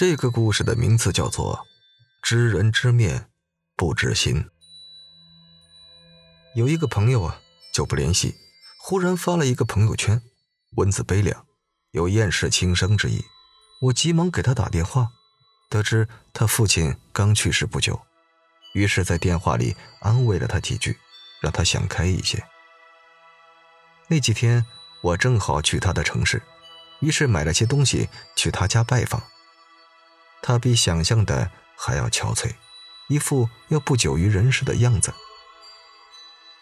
这个故事的名字叫做《知人知面不知心》。有一个朋友啊，久不联系，忽然发了一个朋友圈，文字悲凉，有厌世轻生之意。我急忙给他打电话，得知他父亲刚去世不久，于是，在电话里安慰了他几句，让他想开一些。那几天我正好去他的城市，于是买了些东西去他家拜访。他比想象的还要憔悴，一副要不久于人世的样子。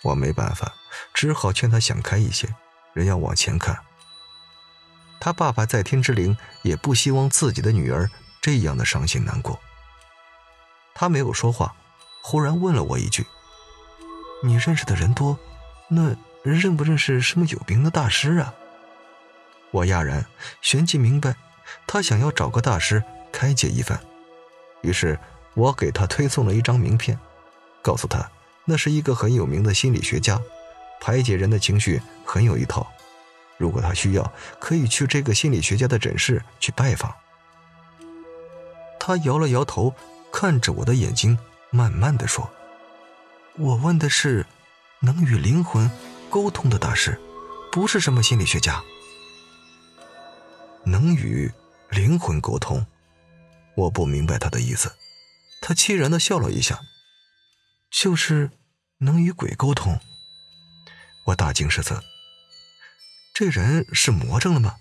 我没办法，只好劝他想开一些，人要往前看。他爸爸在天之灵也不希望自己的女儿这样的伤心难过。他没有说话，忽然问了我一句：“你认识的人多，那认不认识什么有名的大师啊？”我讶然，旋即明白，他想要找个大师。开解一番，于是我给他推送了一张名片，告诉他那是一个很有名的心理学家，排解人的情绪很有一套。如果他需要，可以去这个心理学家的诊室去拜访。他摇了摇头，看着我的眼睛，慢慢的说：“我问的是能与灵魂沟通的大师，不是什么心理学家。能与灵魂沟通。”我不明白他的意思，他凄然的笑了一下，就是能与鬼沟通。我大惊失色，这人是魔怔了吗？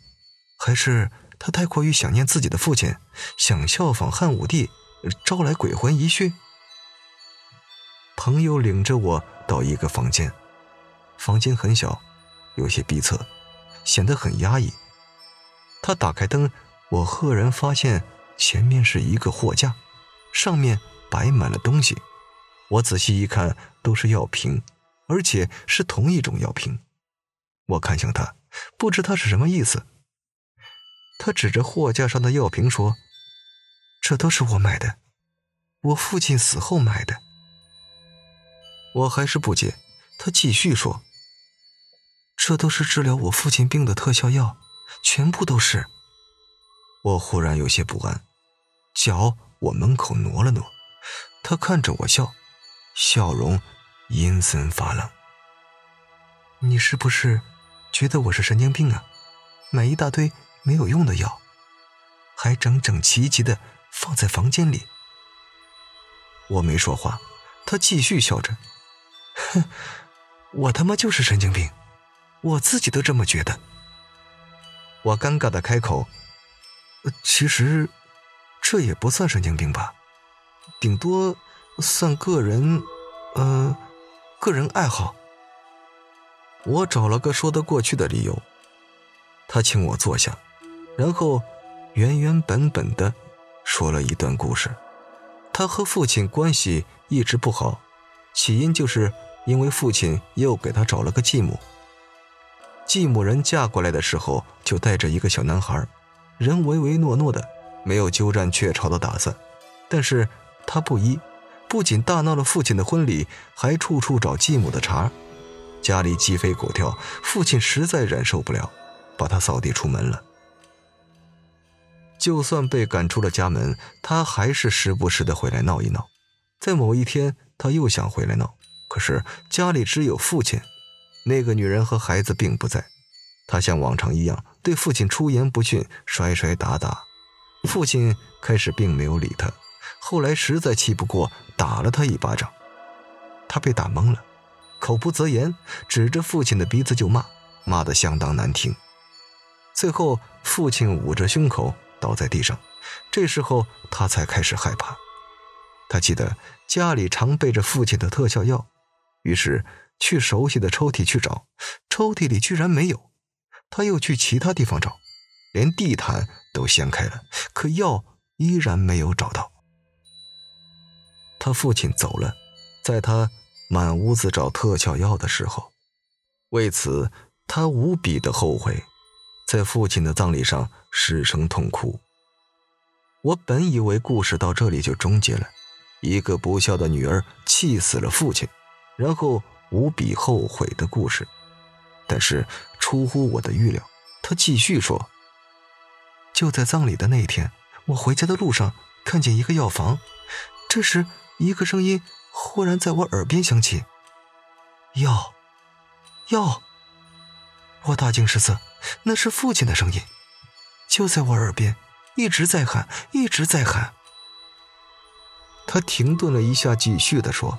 还是他太过于想念自己的父亲，想效仿汉武帝，招来鬼魂一续？朋友领着我到一个房间，房间很小，有些逼仄，显得很压抑。他打开灯，我赫然发现。前面是一个货架，上面摆满了东西。我仔细一看，都是药瓶，而且是同一种药瓶。我看向他，不知他是什么意思。他指着货架上的药瓶说：“这都是我买的，我父亲死后买的。”我还是不解。他继续说：“这都是治疗我父亲病的特效药，全部都是。”我忽然有些不安。脚往门口挪了挪，他看着我笑，笑容阴森发冷。你是不是觉得我是神经病啊？买一大堆没有用的药，还整整齐齐的放在房间里。我没说话，他继续笑着，哼，我他妈就是神经病，我自己都这么觉得。我尴尬的开口，其实。这也不算神经病吧，顶多算个人，呃，个人爱好。我找了个说得过去的理由。他请我坐下，然后原原本本的说了一段故事。他和父亲关系一直不好，起因就是因为父亲又给他找了个继母。继母人嫁过来的时候就带着一个小男孩，人唯唯诺诺的。没有鸠占鹊巢的打算，但是他不依，不仅大闹了父亲的婚礼，还处处找继母的茬，家里鸡飞狗跳，父亲实在忍受不了，把他扫地出门了。就算被赶出了家门，他还是时不时的回来闹一闹。在某一天，他又想回来闹，可是家里只有父亲，那个女人和孩子并不在，他像往常一样对父亲出言不逊，摔摔打打。父亲开始并没有理他，后来实在气不过，打了他一巴掌。他被打懵了，口不择言，指着父亲的鼻子就骂，骂得相当难听。最后，父亲捂着胸口倒在地上，这时候他才开始害怕。他记得家里常备着父亲的特效药，于是去熟悉的抽屉去找，抽屉里居然没有。他又去其他地方找。连地毯都掀开了，可药依然没有找到。他父亲走了，在他满屋子找特效药的时候，为此他无比的后悔，在父亲的葬礼上失声痛哭。我本以为故事到这里就终结了，一个不孝的女儿气死了父亲，然后无比后悔的故事。但是出乎我的预料，他继续说。就在葬礼的那一天，我回家的路上看见一个药房，这时一个声音忽然在我耳边响起：“药，药！”我大惊失色，那是父亲的声音，就在我耳边，一直在喊，一直在喊。他停顿了一下，继续的说：“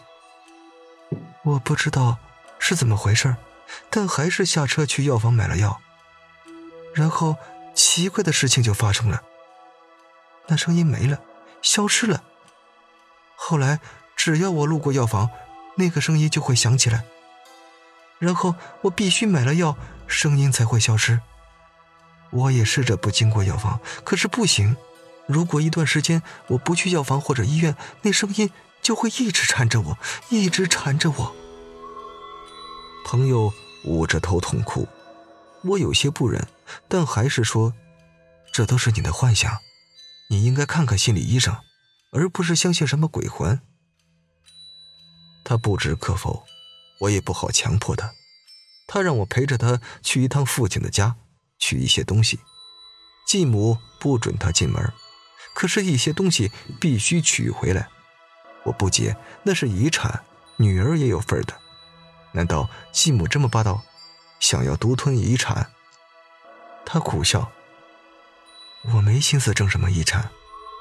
我不知道是怎么回事，但还是下车去药房买了药。然后奇怪的事情就发生了，那声音没了，消失了。后来只要我路过药房，那个声音就会响起来。然后我必须买了药。”声音才会消失。我也试着不经过药房，可是不行。如果一段时间我不去药房或者医院，那声音就会一直缠着我，一直缠着我。朋友捂着头痛哭，我有些不忍，但还是说：“这都是你的幻想，你应该看看心理医生，而不是相信什么鬼魂。”他不知可否，我也不好强迫他。他让我陪着他去一趟父亲的家，取一些东西。继母不准他进门，可是，一些东西必须取回来。我不解，那是遗产，女儿也有份的。难道继母这么霸道，想要独吞遗产？他苦笑。我没心思争什么遗产，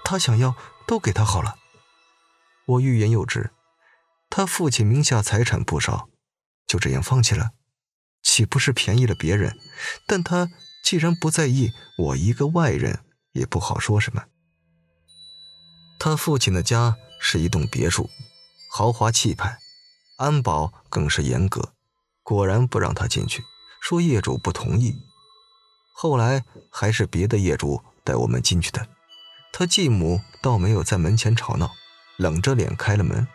他想要都给他好了。我欲言又止，他父亲名下财产不少，就这样放弃了。岂不是便宜了别人？但他既然不在意，我一个外人也不好说什么。他父亲的家是一栋别墅，豪华气派，安保更是严格，果然不让他进去，说业主不同意。后来还是别的业主带我们进去的，他继母倒没有在门前吵闹，冷着脸开了门。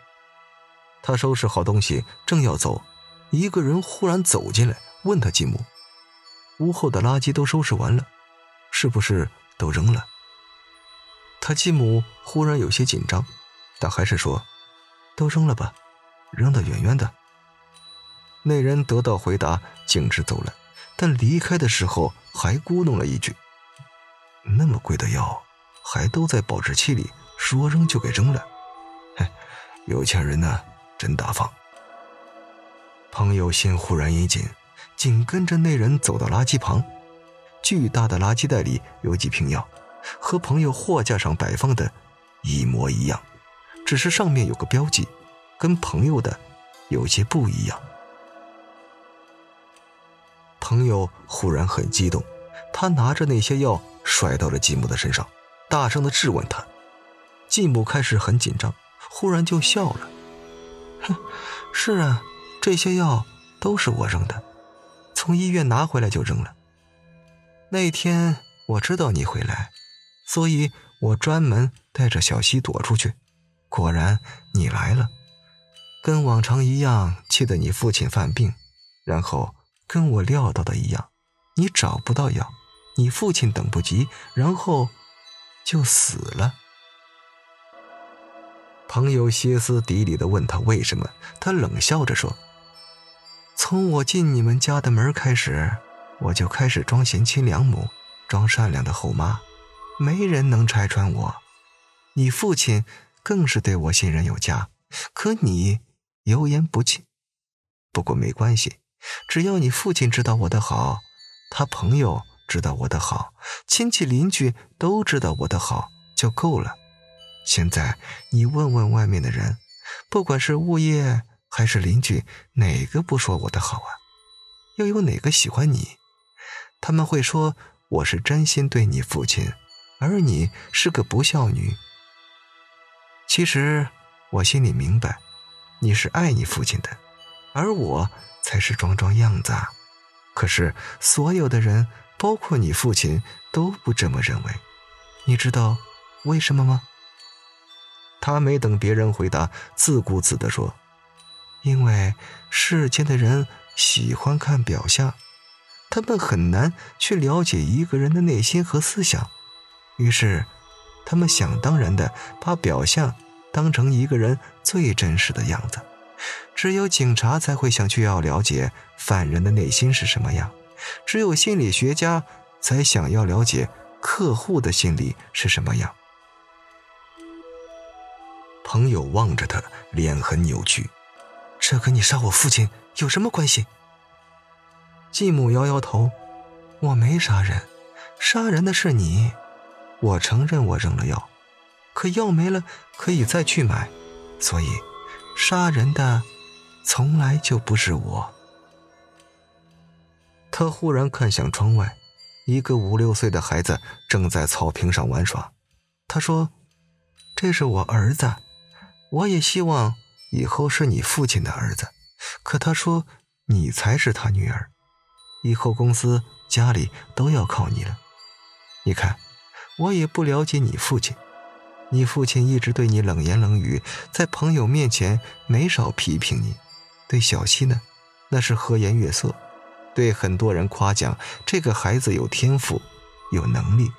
他收拾好东西，正要走。一个人忽然走进来，问他继母：“屋后的垃圾都收拾完了，是不是都扔了？”他继母忽然有些紧张，但还是说：“都扔了吧，扔得远远的。”那人得到回答，径直走了，但离开的时候还咕哝了一句：“那么贵的药，还都在保质期里，说扔就给扔了。”嘿，有钱人呢，真大方。朋友心忽然一紧，紧跟着那人走到垃圾旁，巨大的垃圾袋里有几瓶药，和朋友货架上摆放的一模一样，只是上面有个标记，跟朋友的有些不一样。朋友忽然很激动，他拿着那些药甩到了继母的身上，大声的质问他。继母开始很紧张，忽然就笑了，哼，是啊。这些药都是我扔的，从医院拿回来就扔了。那天我知道你会来，所以我专门带着小西躲出去。果然你来了，跟往常一样，气得你父亲犯病，然后跟我料到的一样，你找不到药，你父亲等不及，然后就死了。朋友歇斯底里的问他为什么，他冷笑着说。从我进你们家的门开始，我就开始装贤妻良母，装善良的后妈，没人能拆穿我。你父亲更是对我信任有加，可你油盐不进。不过没关系，只要你父亲知道我的好，他朋友知道我的好，亲戚邻居都知道我的好就够了。现在你问问外面的人，不管是物业。还是邻居，哪个不说我的好啊？又有哪个喜欢你？他们会说我是真心对你父亲，而你是个不孝女。其实我心里明白，你是爱你父亲的，而我才是装装样子。可是所有的人，包括你父亲，都不这么认为。你知道为什么吗？他没等别人回答，自顾自地说。因为世间的人喜欢看表象，他们很难去了解一个人的内心和思想，于是，他们想当然的把表象当成一个人最真实的样子。只有警察才会想去要了解犯人的内心是什么样，只有心理学家才想要了解客户的心理是什么样。朋友望着他，脸很扭曲。这跟你杀我父亲有什么关系？继母摇摇头：“我没杀人，杀人的是你。我承认我扔了药，可药没了可以再去买，所以杀人的从来就不是我。”他忽然看向窗外，一个五六岁的孩子正在草坪上玩耍。他说：“这是我儿子，我也希望以后是你父亲的儿子。可他说你才是他女儿，以后公司、家里都要靠你了。你看，我也不了解你父亲，你父亲一直对你冷言冷语，在朋友面前没少批评你。对小溪呢，那是和颜悦色，对很多人夸奖这个孩子有天赋、有能力。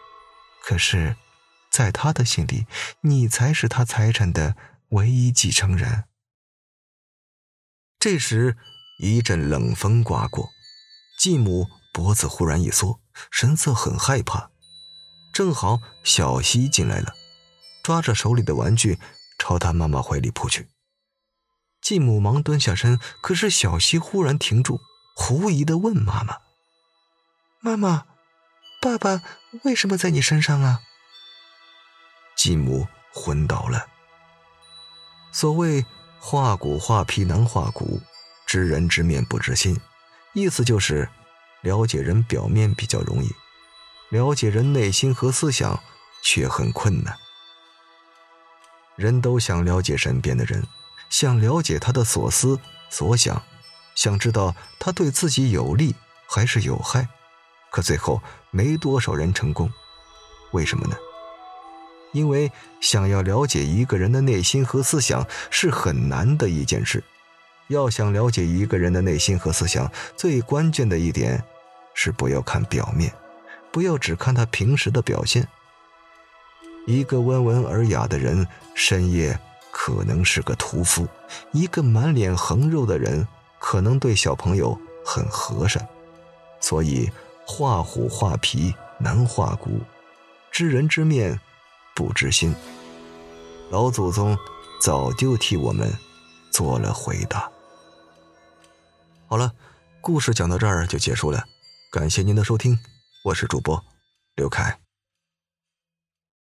可是。”在他的心里，你才是他财产的唯一继承人。这时，一阵冷风刮过，继母脖子忽然一缩，神色很害怕。正好小西进来了，抓着手里的玩具朝他妈妈怀里扑去。继母忙蹲下身，可是小西忽然停住，狐疑的问妈妈：“妈妈，爸爸为什么在你身上啊？”继母昏倒了。所谓“画骨画皮难画骨，知人知面不知心”，意思就是了解人表面比较容易，了解人内心和思想却很困难。人都想了解身边的人，想了解他的所思所想，想知道他对自己有利还是有害，可最后没多少人成功。为什么呢？因为想要了解一个人的内心和思想是很难的一件事，要想了解一个人的内心和思想，最关键的一点是不要看表面，不要只看他平时的表现。一个温文尔雅的人，深夜可能是个屠夫；一个满脸横肉的人，可能对小朋友很和善。所以，画虎画皮难画骨，知人知面。不知心，老祖宗早就替我们做了回答。好了，故事讲到这儿就结束了，感谢您的收听，我是主播刘凯。